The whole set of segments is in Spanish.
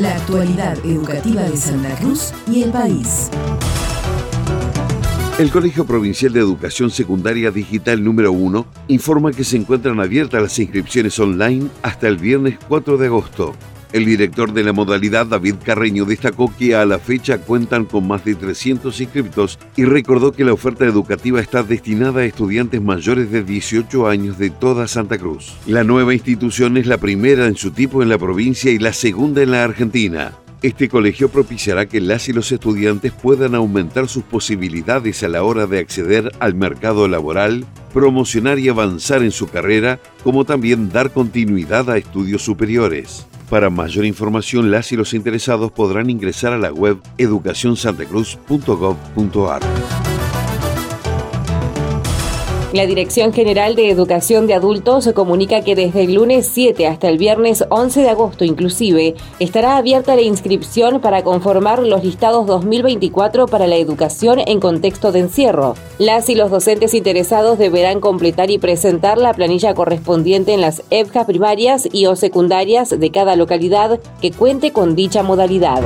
La actualidad educativa de Santa Cruz y el país. El Colegio Provincial de Educación Secundaria Digital número 1 informa que se encuentran abiertas las inscripciones online hasta el viernes 4 de agosto. El director de la modalidad, David Carreño, destacó que a la fecha cuentan con más de 300 inscriptos y recordó que la oferta educativa está destinada a estudiantes mayores de 18 años de toda Santa Cruz. La nueva institución es la primera en su tipo en la provincia y la segunda en la Argentina. Este colegio propiciará que las y los estudiantes puedan aumentar sus posibilidades a la hora de acceder al mercado laboral, promocionar y avanzar en su carrera, como también dar continuidad a estudios superiores. Para mayor información, las y los interesados podrán ingresar a la web educacionsantacruz.gov.ar. La Dirección General de Educación de Adultos comunica que desde el lunes 7 hasta el viernes 11 de agosto inclusive estará abierta la inscripción para conformar los listados 2024 para la educación en contexto de encierro. Las y los docentes interesados deberán completar y presentar la planilla correspondiente en las EBJA primarias y o secundarias de cada localidad que cuente con dicha modalidad.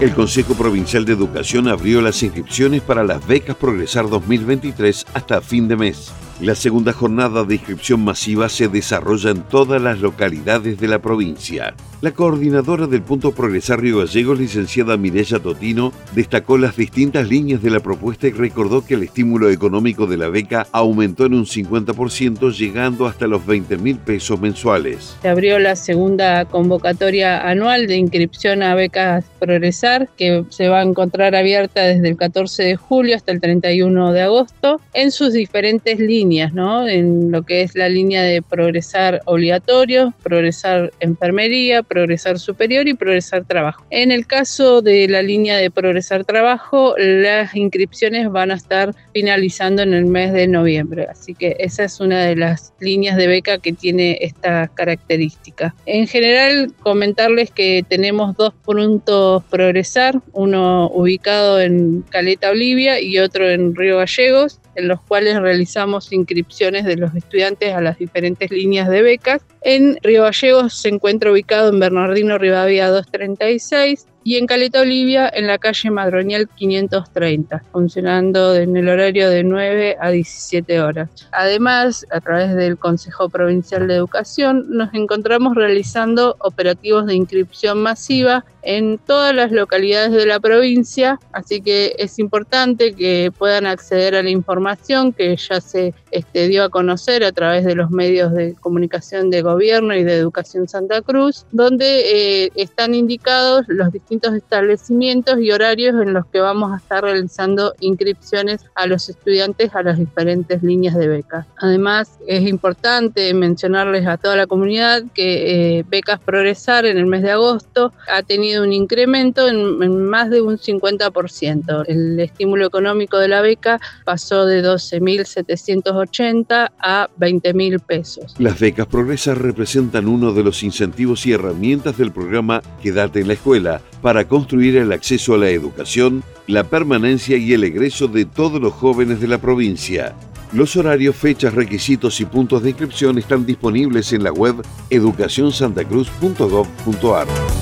El Consejo Provincial de Educación abrió las inscripciones para las becas Progresar 2023 hasta fin de mes. La segunda jornada de inscripción masiva se desarrolla en todas las localidades de la provincia. La coordinadora del Punto Progresar Río Gallegos, licenciada Mireya Totino, destacó las distintas líneas de la propuesta y recordó que el estímulo económico de la beca aumentó en un 50%, llegando hasta los 20 mil pesos mensuales. Se abrió la segunda convocatoria anual de inscripción a becas Progresar, que se va a encontrar abierta desde el 14 de julio hasta el 31 de agosto, en sus diferentes líneas, ¿no? En lo que es la línea de Progresar obligatorio, Progresar enfermería, Progresar Superior y Progresar Trabajo. En el caso de la línea de Progresar Trabajo, las inscripciones van a estar finalizando en el mes de noviembre, así que esa es una de las líneas de beca que tiene esta característica. En general, comentarles que tenemos dos puntos Progresar, uno ubicado en Caleta, Olivia y otro en Río Gallegos en los cuales realizamos inscripciones de los estudiantes a las diferentes líneas de becas. En Río Gallegos se encuentra ubicado en Bernardino Rivadavia 236 y en Caleta Olivia en la calle Madronial 530, funcionando en el horario de 9 a 17 horas. Además, a través del Consejo Provincial de Educación, nos encontramos realizando operativos de inscripción masiva en todas las localidades de la provincia, así que es importante que puedan acceder a la información que ya se este, dio a conocer a través de los medios de comunicación de gobierno y de Educación Santa Cruz, donde eh, están indicados los distintos establecimientos y horarios en los que vamos a estar realizando inscripciones a los estudiantes a las diferentes líneas de becas. Además, es importante mencionarles a toda la comunidad que eh, Becas Progresar en el mes de agosto ha tenido un incremento en, más de un 50%. El estímulo económico de la beca pasó de 12.780 a 20.000 pesos. Las becas Progresar representan uno de los incentivos y herramientas del programa Quédate en la escuela para construir el acceso a la educación, la permanencia y el egreso de todos los jóvenes de la provincia. Los horarios, fechas, requisitos y puntos de inscripción están disponibles en la web educacionsantacruz.gov.ar.